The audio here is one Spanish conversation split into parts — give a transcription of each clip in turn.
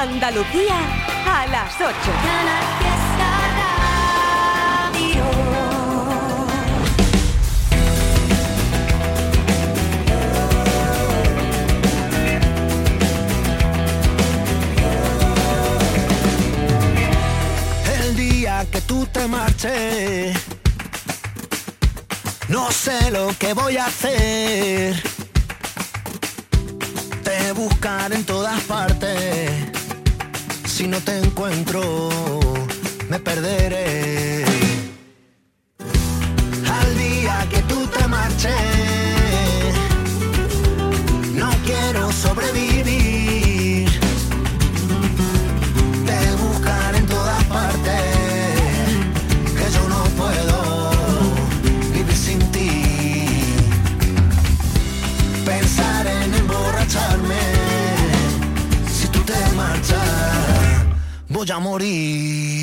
Andalucía a las 8. El día que tú te marches, no sé lo que voy a hacer. Te buscaré en todas partes si no te encuentro, me perderé. Al día que tú te marches. voy a morir.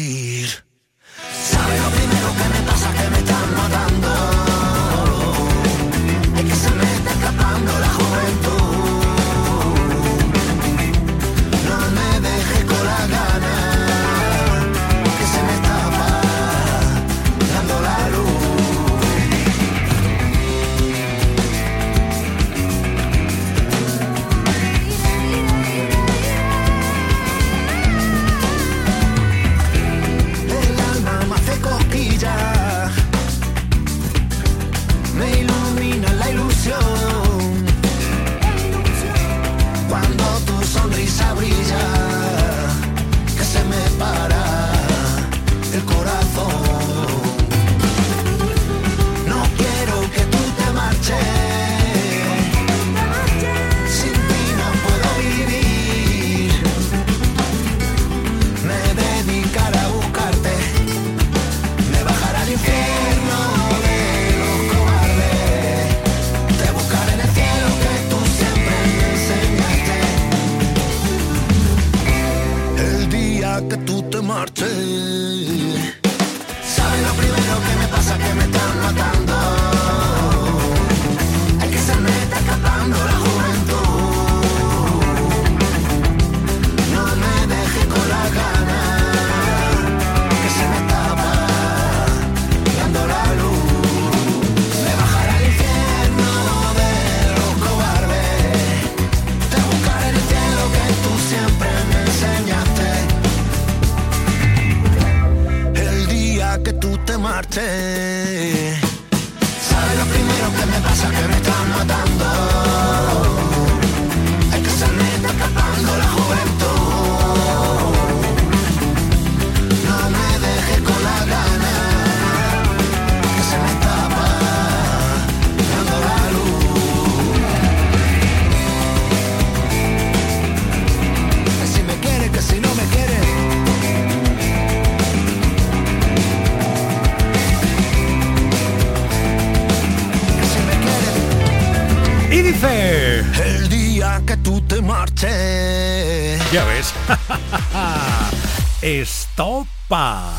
estopa.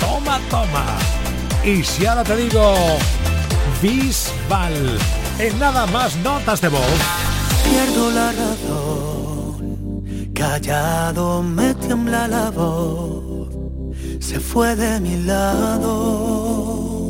Toma, toma. Y si ahora te digo Bisbal, en nada más notas de voz. Pierdo la razón, callado me tiembla la voz, se fue de mi lado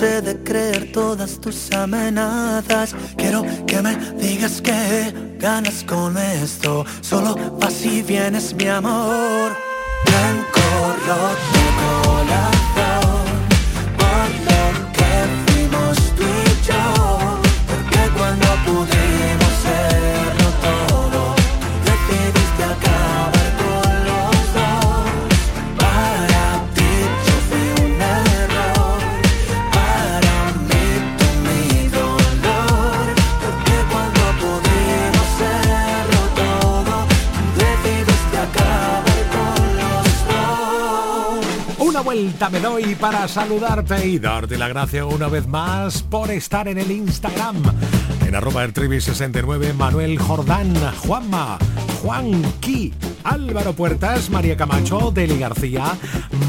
cansé de creer todas tus amenazas. Quiero que me digas que ganas con esto. Solo vas vienes, mi amor. Blanco, doy para saludarte y darte la gracia una vez más por estar en el Instagram. En arroba el trivi 69 Manuel Jordán, Juanma, Juanqui, Álvaro Puertas, María Camacho, Deli García,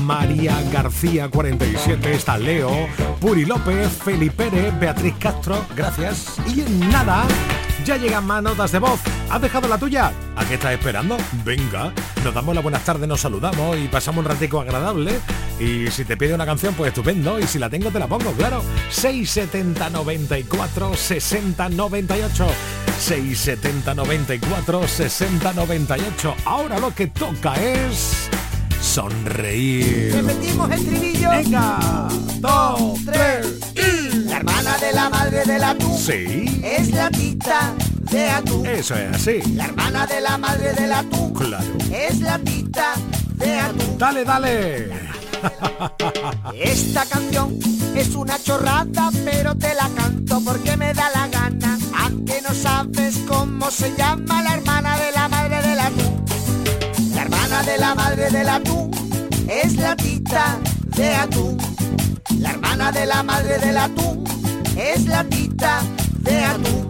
María García 47, está Leo, Puri López, Felipe Beatriz Castro, gracias. Y en nada, ya llegan más notas de voz. ¿Has dejado la tuya? ¿A qué estás esperando? Venga, nos damos las buenas tardes, nos saludamos y pasamos un ratico agradable. Y si te pide una canción, pues estupendo. Y si la tengo, te la pongo, claro. 670 94 60 98. 670 94 60 98. Ahora lo que toca es sonreír. Repetimos el trivillo. Venga, dos, tres y... La hermana de la madre del atún Sí, es la tita de atún. eso es así. La hermana de la madre del atún Claro. es la tita de atún. Dale, dale. Esta canción es una chorrada, pero te la canto porque me da la gana. Aunque no sabes cómo se llama la hermana de la madre del atún. La hermana de la madre del atún es la tita de atún. La hermana de la madre del atún es la tita de atún.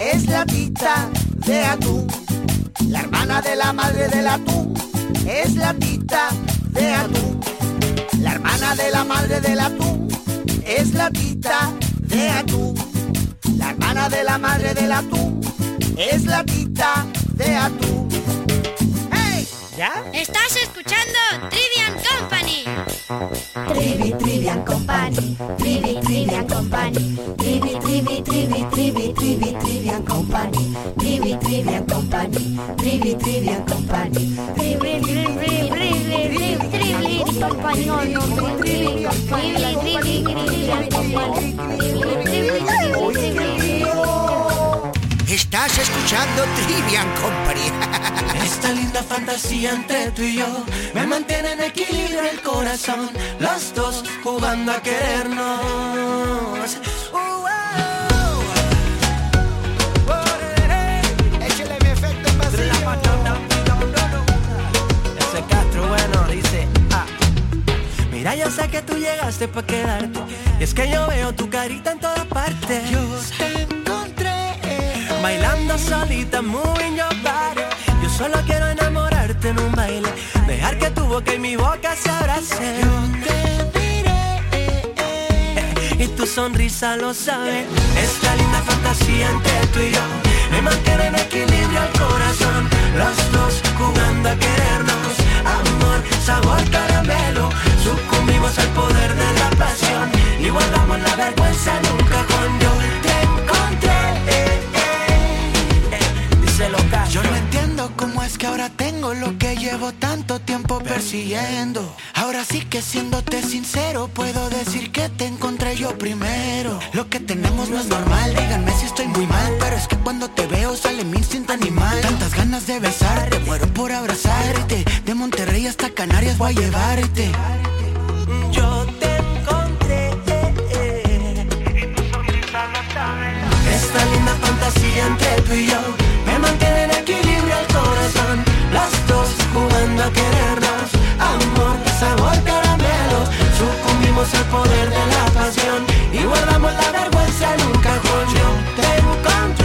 es la tita de atún. La hermana de la madre del atún es la tita de atún. La hermana de la madre del atún es la tita de atún. La hermana de la madre del atún es la tita de atún. Estás escuchando Trivian Company. Trivi, Trivian Company, Trivi, Trivian Company, Trivi, Trivi, Trivi, Trivi, Trivi, Trivian Company, Trivi, Trivian Company, Trivi, Trivian Company, Trivi, Trivi, Trivi, Trivi, Trivi, Company, Trivi, Trivi, Trivi, Trivian Company, Trivi, Trivi, Trivi, Trivi. Estás escuchando Trivian Company. Esta linda fantasía entre tú y yo me mantiene en equilibrio el corazón. Los dos jugando a querernos. Uh, Échale mi efecto en Ese Castro bueno dice, ah. Mira, yo sé que tú llegaste para quedarte. Y es que yo veo tu carita en todas partes. Yo te encontré bailando solita, moving your body. Yo solo quiero enamorarte en un baile, dejar que tu boca y mi boca se abracen. Te diré y tu sonrisa lo sabe. Esta linda fantasía entre tú y yo me mantiene en equilibrio el corazón. Los dos jugando a querernos, amor, sabor caramelo. Sucumbimos al poder de la pasión y guardamos la vergüenza en un cajón. Yo cómo es que ahora tengo lo que llevo tanto tiempo persiguiendo. Ahora sí que siéndote sincero, puedo decir que te encontré yo primero. Lo que tenemos no es normal, díganme si estoy muy mal. Pero es que cuando te veo sale mi instinto animal. Tantas ganas de besarte, muero por abrazarte. De Monterrey hasta Canarias voy a llevarte. Yo te encontré. Esta linda fantasía entre tú y yo me mantiene querernos. Amor, sabor, caramelos. Sucumbimos al poder de la pasión y guardamos la vergüenza en un cajón. Yo te encontré.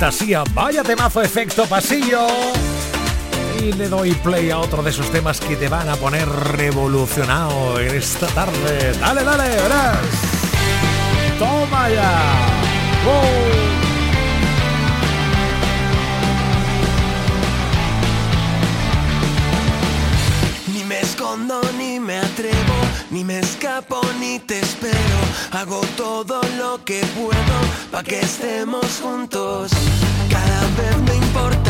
Fantasía. Vaya temazo efecto pasillo. Y le doy play a otro de esos temas que te van a poner revolucionado en esta tarde. Dale, dale, verás. Toma ya. Ni me escondo, ni me atrevo, ni me escapo ni te espero. Hago todo lo que puedo pa' que estemos juntos. Cada vez me importa.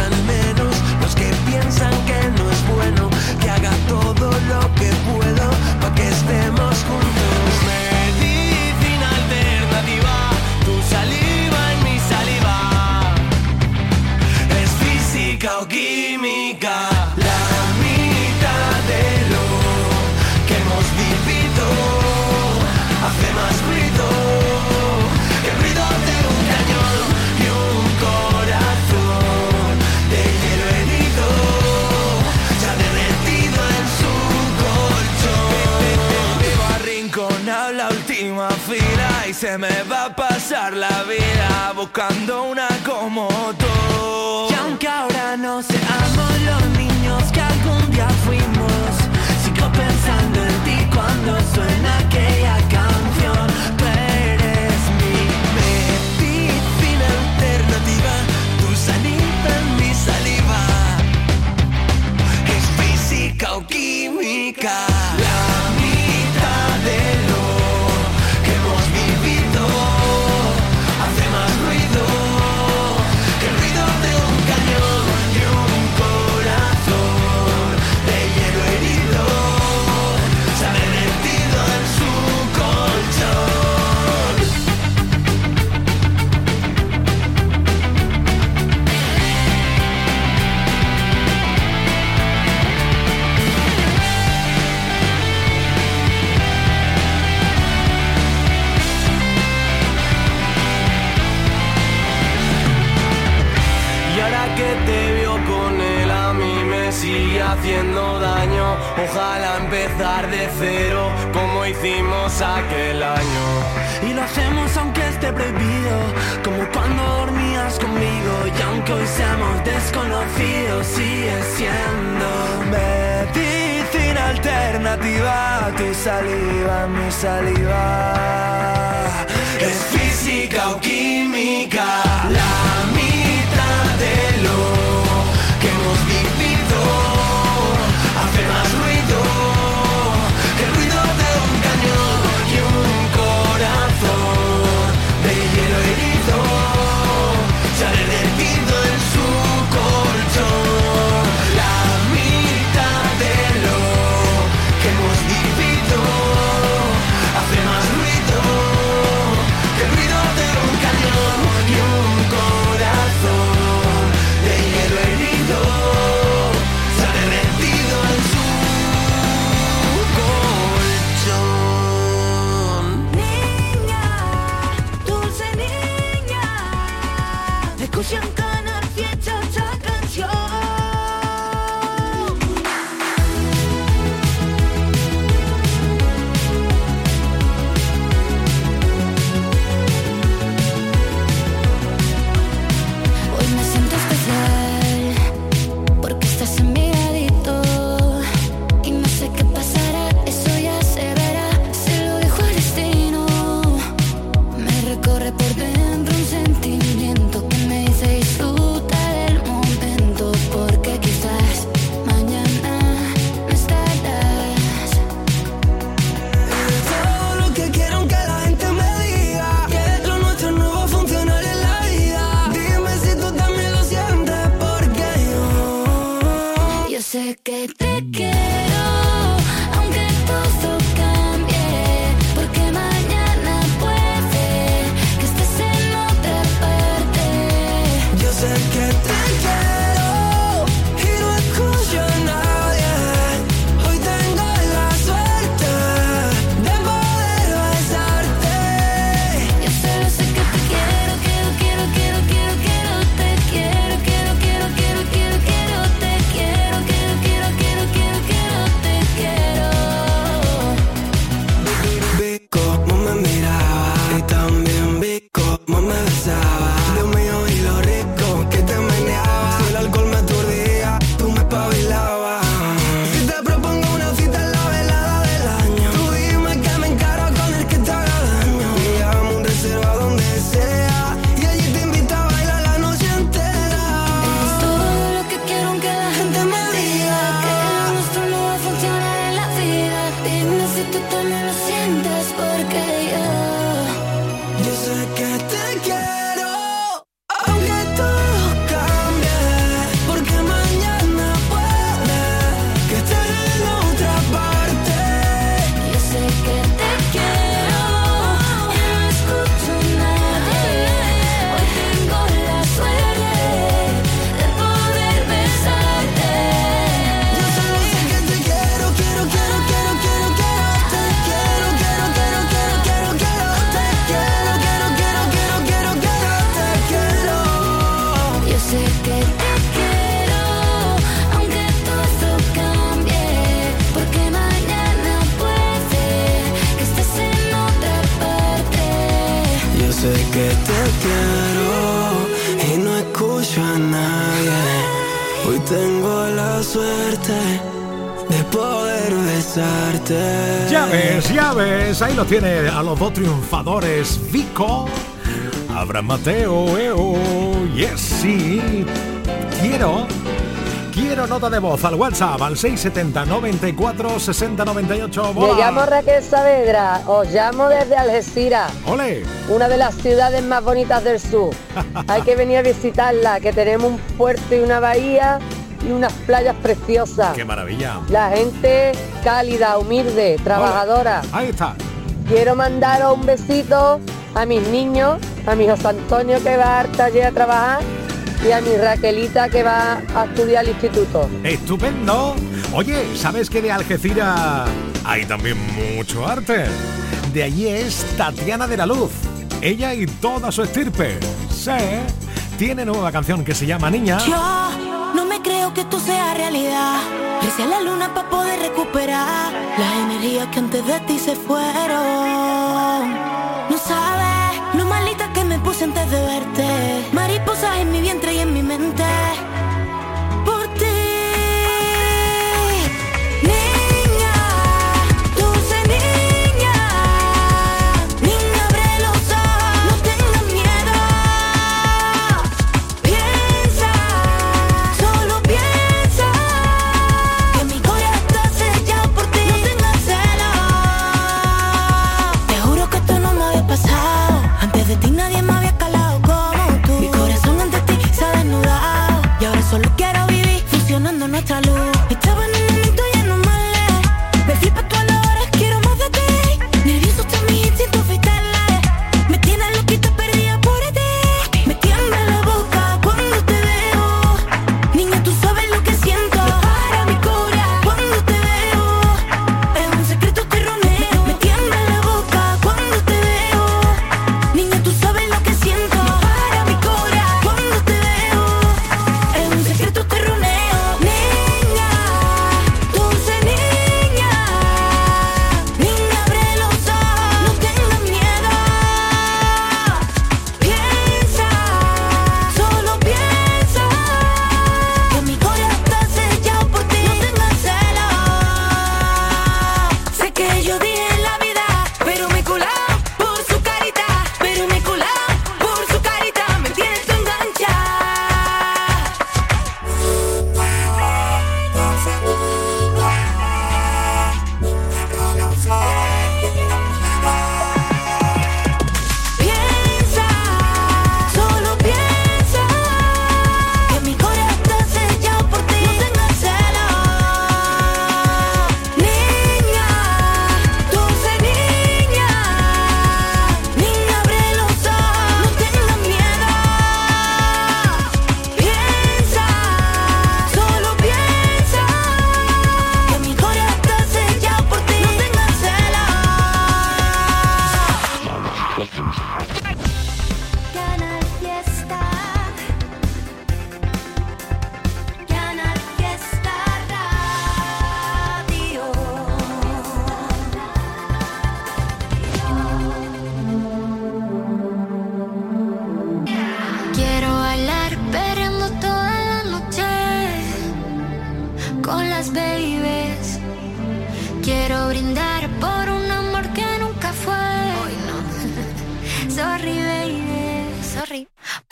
desafío sigue siendo medicina alternativa tu saliva, mi saliva. Es física o química. sé que te mm. quiero. Sé que te quiero y no escucho a nadie. Hoy tengo la suerte de poder besarte. Ya ves, ya ves, ahí lo tiene a los dos triunfadores, Vico, Abraham Mateo, Eo, yes, sí, quiero Quiero nota de voz al WhatsApp al 670 94 60 98. Me llamo Raquel Saavedra, os llamo desde Algeciras. ¡Ole! Una de las ciudades más bonitas del sur. Hay que venir a visitarla, que tenemos un puerto y una bahía y unas playas preciosas. ¡Qué maravilla! La gente cálida, humilde, trabajadora. Ahí está. Quiero mandaros un besito a mis niños, a mi José Antonio que va al taller a trabajar y a mi Raquelita que va a estudiar al instituto. Estupendo. Oye, ¿sabes que de Algeciras hay también mucho arte? De allí es Tatiana de la Luz. Ella y toda su estirpe. Sí. Tiene nueva canción que se llama Niña. Yo no me creo que esto sea realidad. Recé a la luna para poder recuperar las energías que antes de ti se fueron. Puse antes de verte. Mariposas en mi vientre y en mi mente. Funcionando nuestra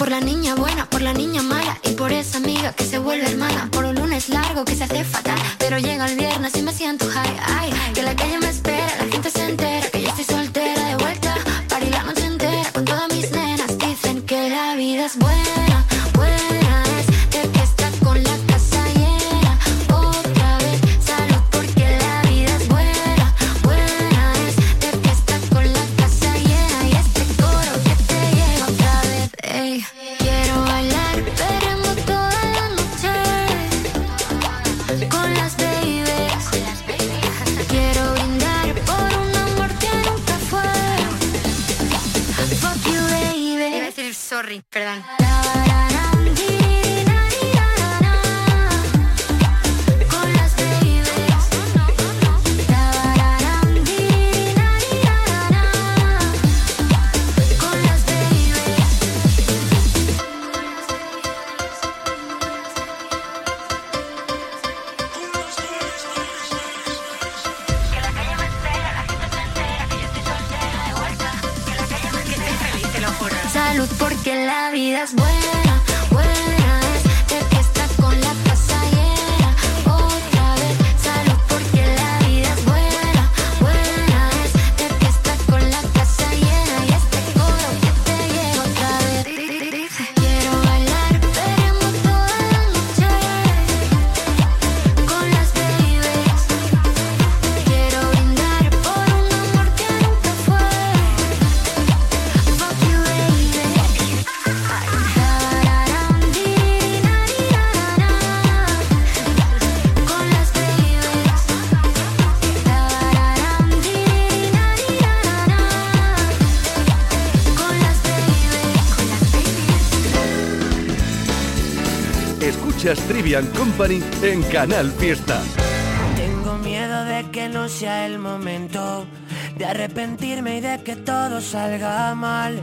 Por la niña buena, por la niña mala y por esa amiga que se vuelve hermana. Por un lunes largo que se hace fatal, Company en Canal Fiesta. Tengo miedo de que no sea el momento de arrepentirme y de que todo salga mal.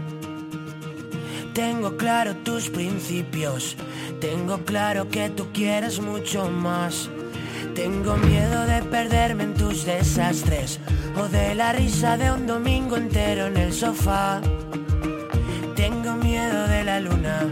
Tengo claro tus principios, tengo claro que tú quieres mucho más. Tengo miedo de perderme en tus desastres o de la risa de un domingo entero en el sofá. Tengo miedo de la luna,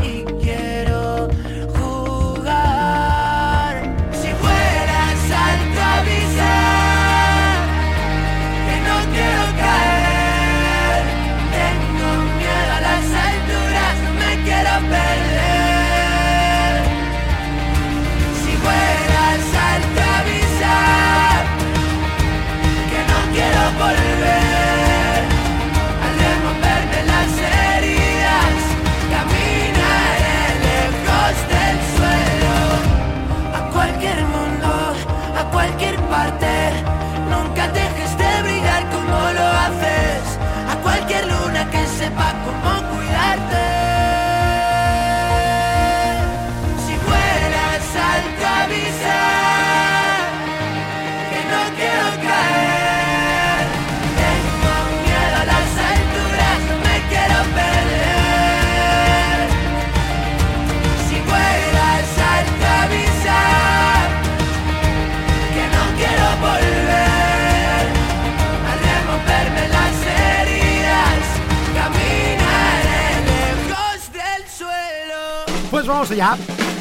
vamos allá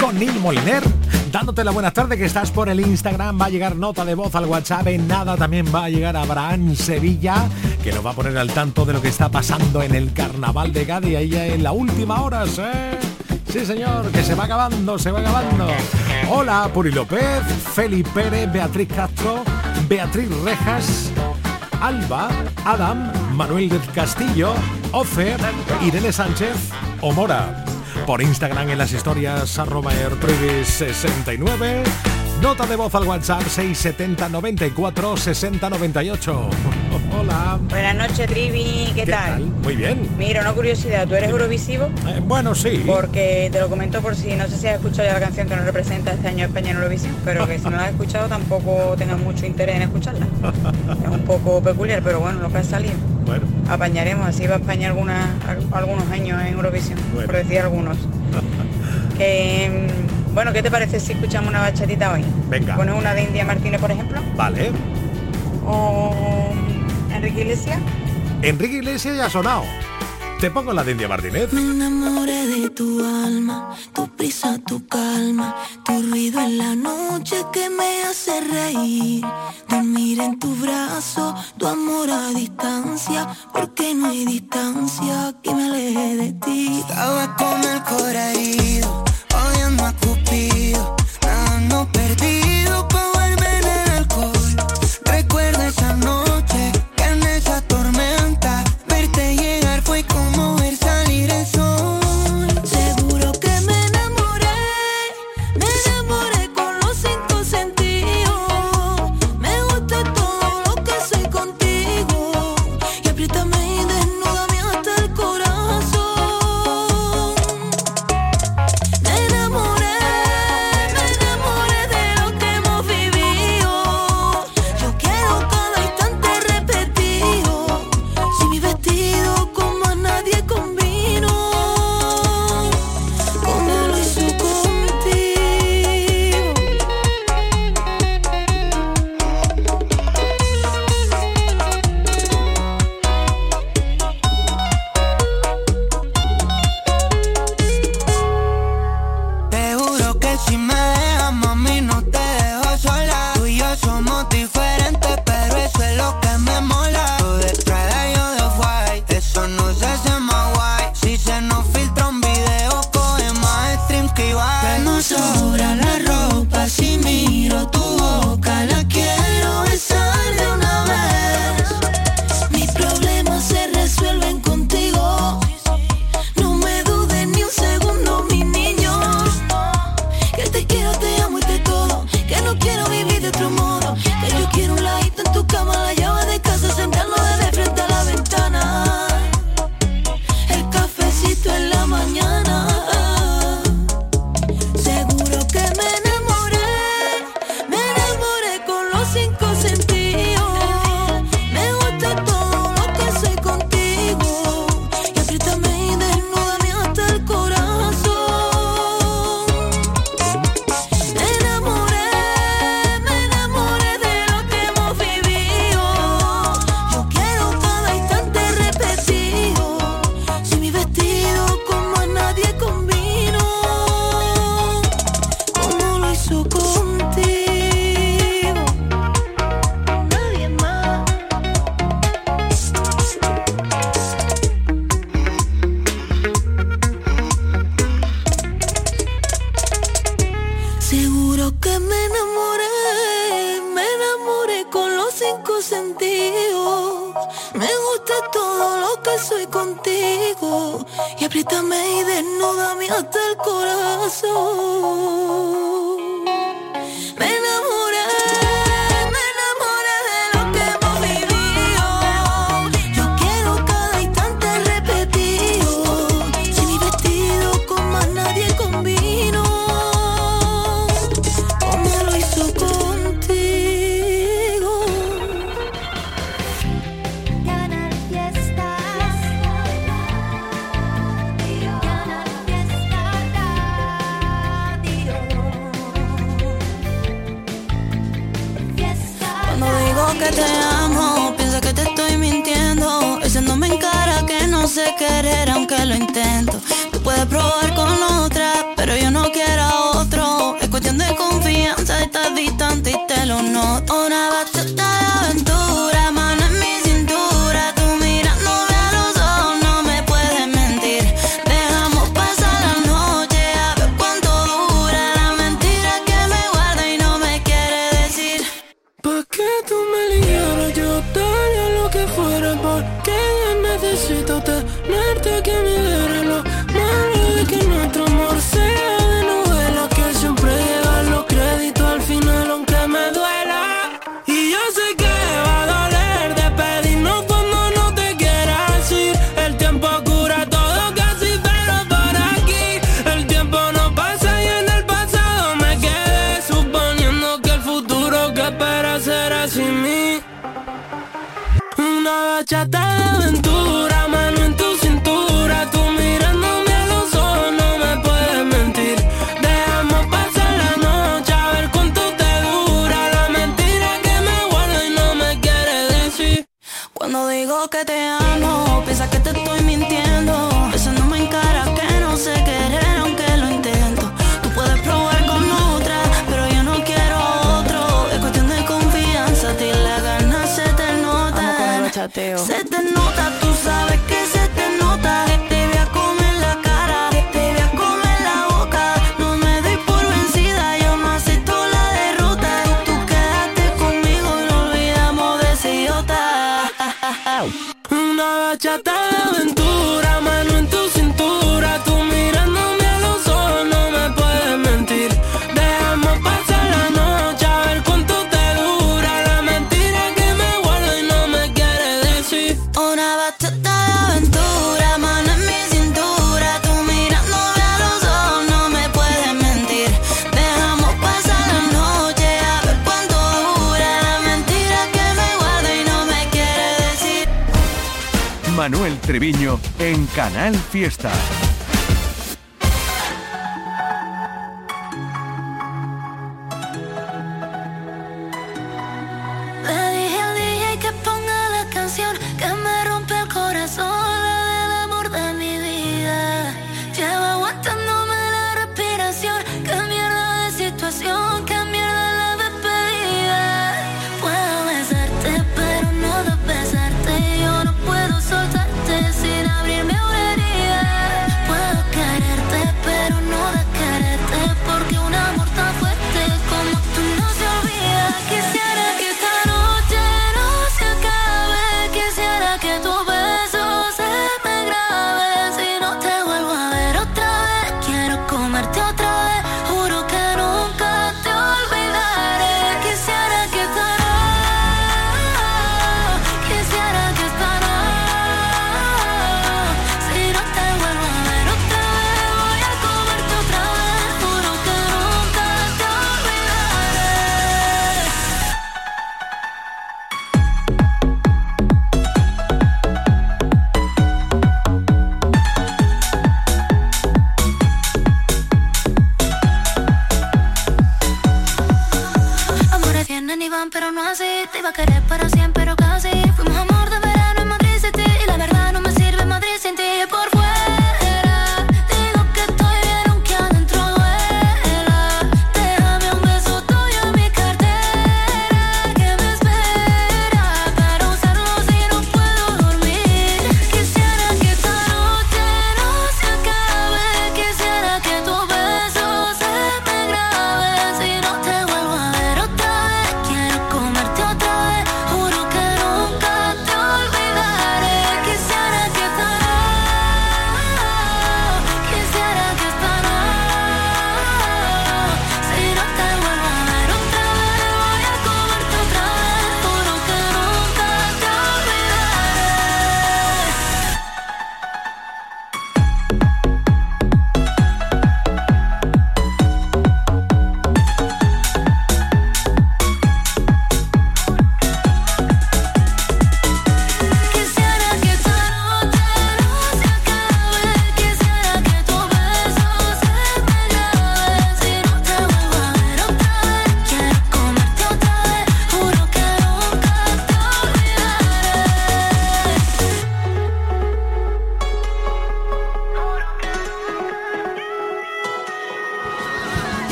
con Neil Moliner. Dándote la buena tarde que estás por el Instagram, va a llegar nota de voz al WhatsApp, en nada también va a llegar Abraham Sevilla, que nos va a poner al tanto de lo que está pasando en el Carnaval de Cádiz, ahí ya en la última hora, ¿sí? Señor, que se va acabando, se va acabando. Hola, Puri López, Felipe Pérez, Beatriz Castro, Beatriz Rejas, Alba, Adam, Manuel del Castillo, Ofer, Irene Sánchez o Mora. Por Instagram en las historias arroba airtrivis69. Nota de voz al WhatsApp 670 94 60 98. Hola. Buenas noches, Trivi, ¿qué, tal? Muy bien. Mira, una curiosidad, ¿tú eres Eurovisivo? Eh, bueno, sí. Porque te lo comento por si, no sé si has escuchado ya la canción que nos representa este año España en Eurovisión, pero que si no la has escuchado tampoco tengas mucho interés en escucharla. Es un poco peculiar, pero bueno, lo que ha salido. Bueno. Apañaremos, así va España alguna, al- algunos años en Eurovisión, Bueno. por decir algunos. que, mm, bueno, ¿qué te parece si escuchamos una bachatita hoy? Venga. ¿Pones una de India Martínez, por ejemplo? Vale. ¿O mm, Enrique Iglesias? Enrique Iglesias ya ha sonado. Te pongo la de India Martínez. Me enamoré de tu alma, tu prisa, tu calma, tu ruido en la noche que me hace reír. Dormir en tu brazo, tu amor a distancia, porque no hay distancia que me aleje de ti. Estaba con el corazón herido, odiando a Cupido, perdido con loco. Me gusta todo lo que soy contigo. Y apriétame y desnúdame hasta el corazón. bebí tanto y te lo noto. Una bata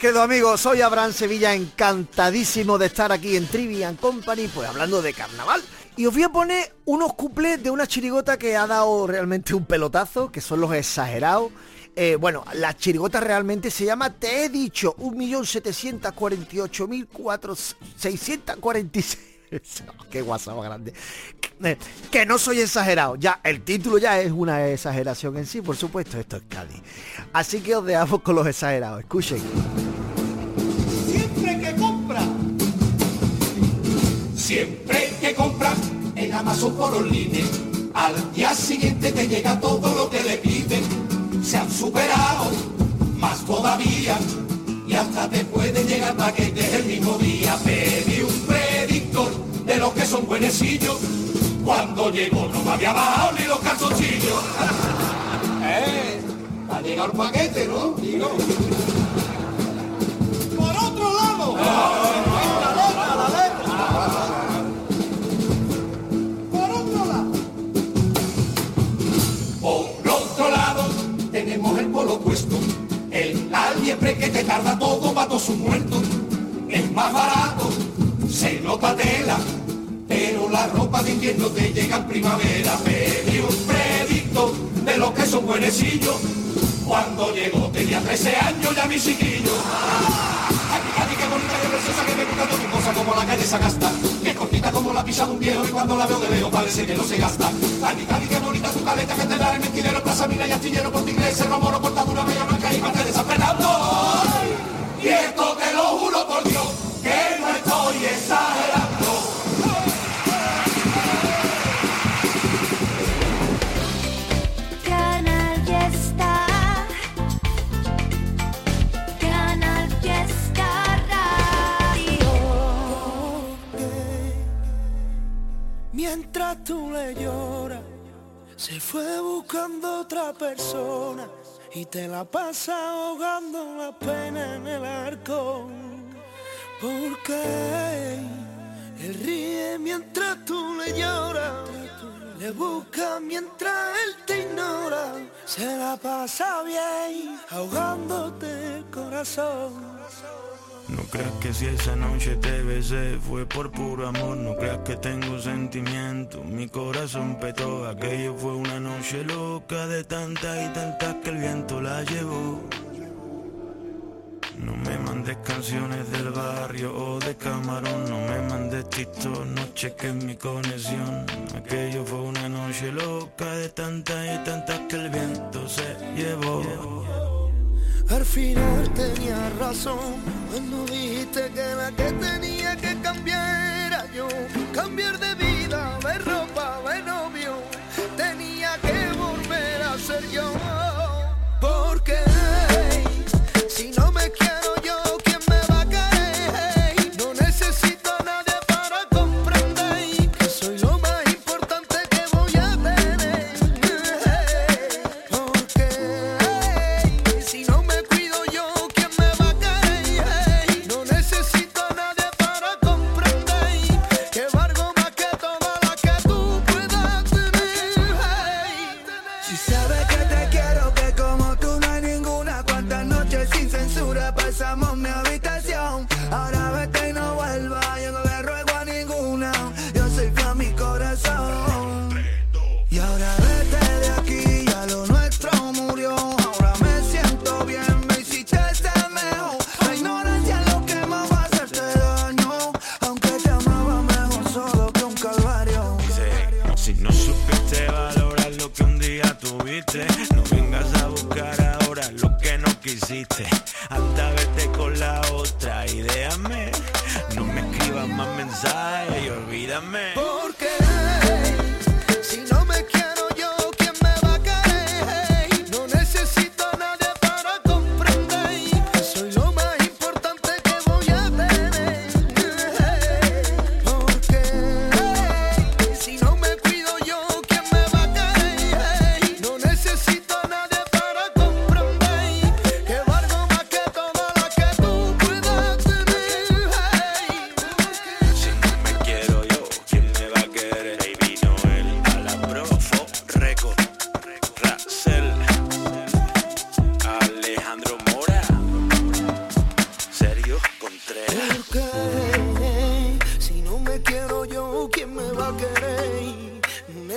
queridos amigos? Soy Abraham Sevilla, encantadísimo de estar aquí en Trivian Company, pues hablando de carnaval. Y os voy a poner unos cuplés de una chirigota que ha dado realmente un pelotazo, que son los exagerados. Eh, bueno, la chirigota realmente se llama, te he dicho, 1.748.646 Qué WhatsApp grande. Eh, que no soy exagerado. Ya, el título ya es una exageración en sí, por supuesto. Esto es Cádiz. Así que os dejamos con los exagerados. Escuchen. Siempre que compra. Siempre que compra en Amazon por online. Al día siguiente te llega todo lo que le piden. Se han superado, más todavía. Y hasta te puede llegar paquetes el mismo día, baby los que son buenecillos. Cuando llegó no me había bajado ni los calzoncillos. eh, ha llegado el paquete, ¿no? Digo. Por otro lado. Ah, Por otro lado. Por otro lado, tenemos el polo opuesto. El aliebre que te tarda todo para todos sus muertos. Es más barato, se lo patela pero la ropa de invierno te llega en primavera. Pedí un predicto de los que son buenecillos. Cuando llegó tenía 13 años ya mi chiquillo. Ay, Cádiz, qué bonita, qué preciosa, que me gusta tu cosa como la calle Sagasta. Que cortita como la pisa de un viejo y cuando la veo de lejos parece que no se gasta. Cádiz, Cádiz, qué bonita tu caleta, que te da el mentidero, plaza mina y astillero, por inglés, cerro moro, cortadura, bella blanca y parte de. Y esto te lo juro Mientras tú le lloras, se fue buscando otra persona y te la pasa ahogando la pena en el arco. Porque él ríe mientras tú le lloras, le busca mientras él te ignora. Se la pasa bien ahogándote el corazón. No creas que si esa noche te besé fue por puro amor, no creas que tengo sentimiento, mi corazón petó, aquello fue una noche loca de tantas y tantas que el viento la llevó. No me mandes canciones del barrio o de camarón, no me mandes TikTok, no cheques mi conexión. Aquello fue una noche loca de tantas y tantas que el viento se llevó. Al final tenías razón cuando dijiste que la que tenía que cambiar era yo. Cambiar de vida,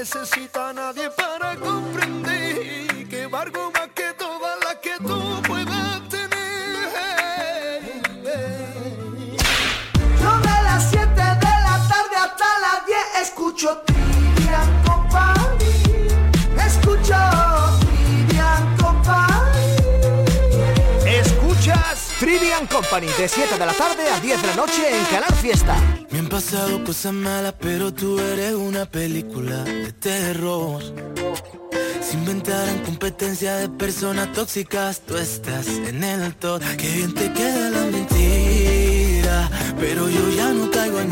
No necesito a nadie para comprender que valgo más que todas las que tú puedas tener. Yo de las 7 de la tarde hasta las 10 escucho Trivian Company. Escucho Trivian Company. Escuchas Trivian Company de 7 de la tarde a 10 de la noche en Canal Fiesta. Pasado cosas malas, pero tú eres una película de terror. Se inventaran competencia de personas tóxicas, tú estás en el top. Que bien te queda la mentira, pero yo ya no caigo en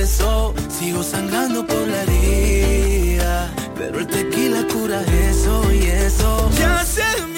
eso. Sigo sangrando por la herida, pero el tequila cura eso y eso. Ya se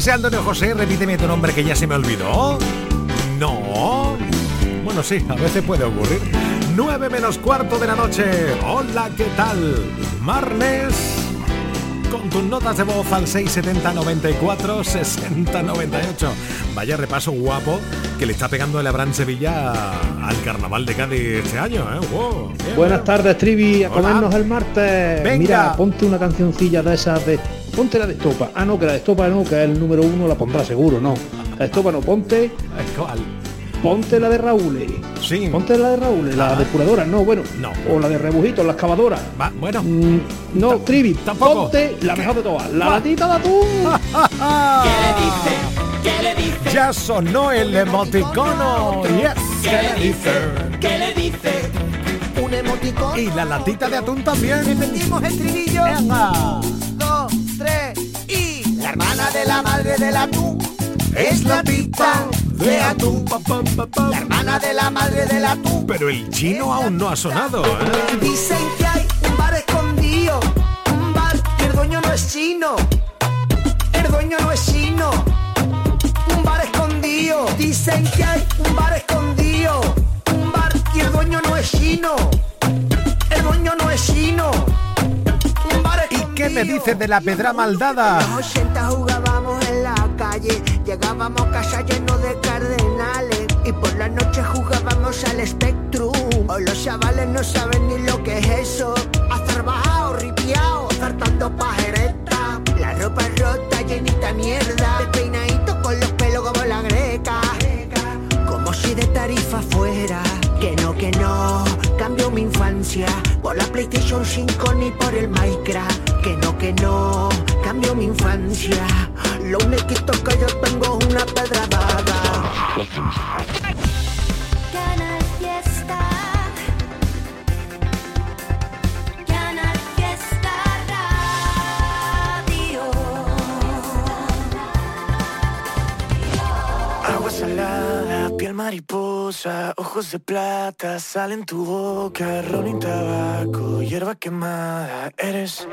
ser, Antonio José, repíteme tu nombre que ya se me olvidó. No. Bueno, sí, a veces puede ocurrir. 9 menos cuarto de la noche. Hola, ¿qué tal? Marnes con tus notas de voz al 670 94 60 98. Vaya repaso guapo que le está pegando el Abraham Sevilla al carnaval de Cádiz este año, ¿eh? Wow, bien, Buenas bien. tardes, Trivi, a Hola. comernos el martes. Venga. Mira, ponte una cancioncilla de esas de. Ponte la de Estopa. Ah, no, que la de Estopa no, que es el número uno, la pondrá seguro, no. La de Estopa no, ponte. ¿Cuál? Ponte la de Raúl. Sí. Ponte la de Raúl, la Ah. depuradora, no, bueno. No. O la de Rebujito, la excavadora. Va, bueno. no, Trivi, tampoco. ponte la mejor de todas, la latita de atún. ¿Qué le dice? ¿Qué le dice? Ya sonó el emoticono. Yes. ¿Qué le dice? ¿Qué le dice? Un emoticón. Y la latita de atún también. Repetimos el trinillo. La madre del atún es la tita de atún. La hermana de la madre del atún. Pero el chino aún no ha sonado, ¿eh? Dicen que hay un bar escondido, un bar que el dueño no es chino, el dueño no es chino, un bar escondido. Dicen que hay un bar escondido, un bar y el dueño no es chino, el dueño no es chino. Un bar ¿Y qué me dices de la pedra maldada? los 80 jugábamos en la llegábamos a casa lleno de cardenales y por la noche jugábamos al Spectrum. Hoy los chavales no saben ni lo que es eso. Hacer bajado, ripiao, saltando pajereta. La ropa rota, llenita mierda. Despeinadito con los pelos como la greca. Como si de tarifa fuera. Que no, que no, cambio mi infancia por la PlayStation 5 ni por el Minecraft. Que no, que no, cambio mi infancia. Lo único que yo tengo es una Radio. Agua salada, piel mariposa, ojos de plata, sal en tu boca, ron y tabaco, hierba quemada, eres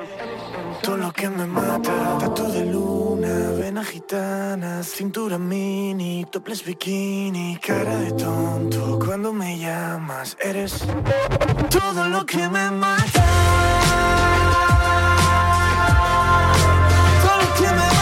todo lo que me mata. Tatu de luna, vena gitana, cintura mini, topless bikini, cara de tonto cuando me llamas, eres todo lo que me mata. Todo lo que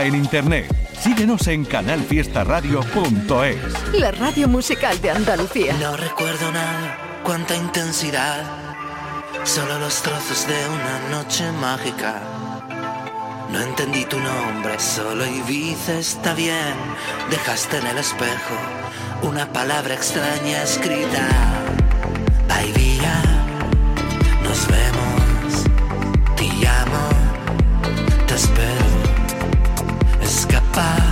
está en internet. Síguenos en canalfiestaradio.es. La radio musical de Andalucía. No recuerdo nada, cuánta intensidad. Solo los trozos de una noche mágica. No entendí tu nombre, solo Ibiza está bien. Dejaste en el espejo una palabra extraña escrita. Baby, fire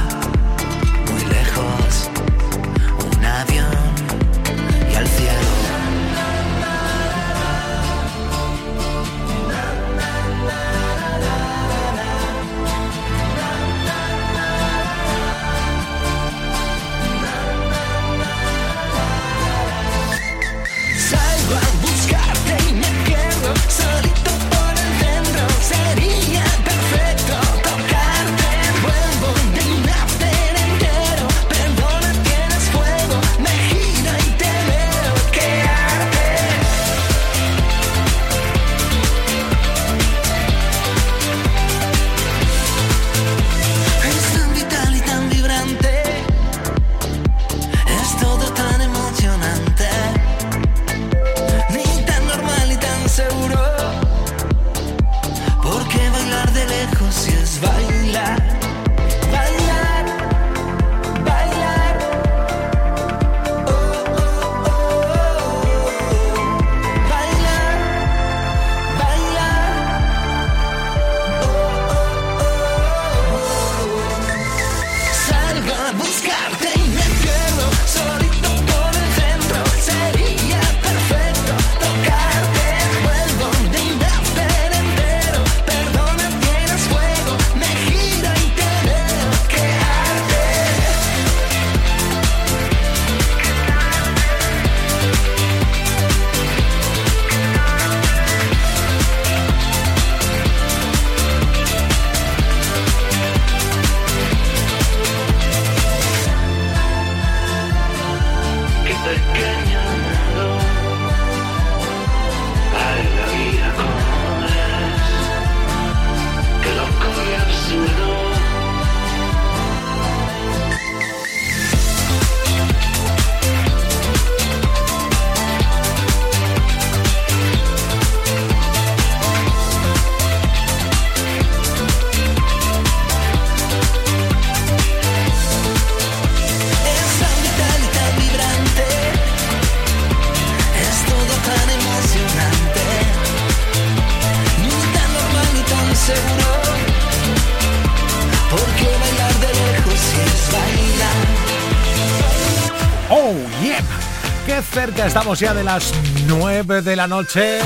ya de las 9 de la noche.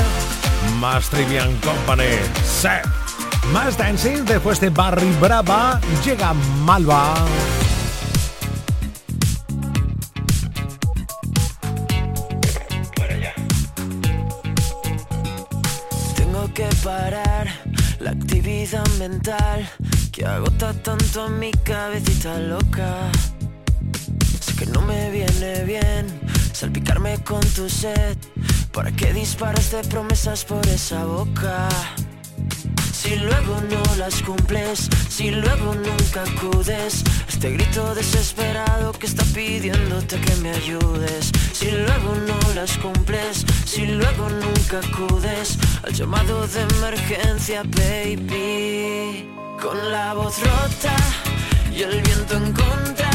Más Trivian Company. Sí. Más dancing después de Barry Brava. Llega Malva. Tengo que parar la actividad mental que agota tanto a mi cabecita loca. Tu. ¿Para qué disparas de promesas por esa boca? Si luego no las cumples, si luego nunca acudes, este grito desesperado que está pidiéndote que me ayudes. Si luego no las cumples, si luego nunca acudes al llamado de emergencia, baby. Con la voz rota y el viento en contra,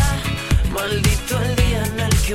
maldito el día en el que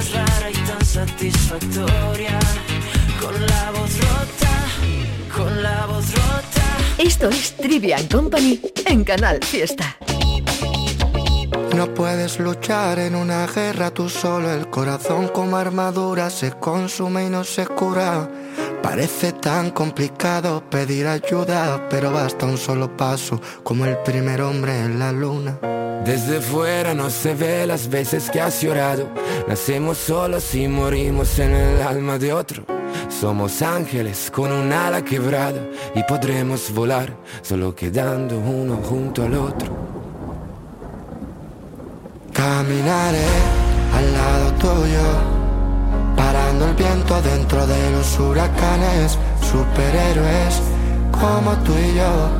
Más rara y tan satisfactoria. Con la voz rota, con la voz rota. Esto es Trivian Company en Canal Fiesta. No puedes luchar en una guerra tú solo, el corazón como armadura se consume y no se cura. Parece tan complicado pedir ayuda, pero basta un solo paso, como el primer hombre en la luna. Desde fuera no se ve las veces que has llorado. Nacemos solos y morimos en el alma de otro. Somos ángeles con un ala quebrada y podremos volar solo quedando uno junto al otro. Caminaré al lado tuyo, parando el viento dentro de los huracanes, superhéroes como tú y yo.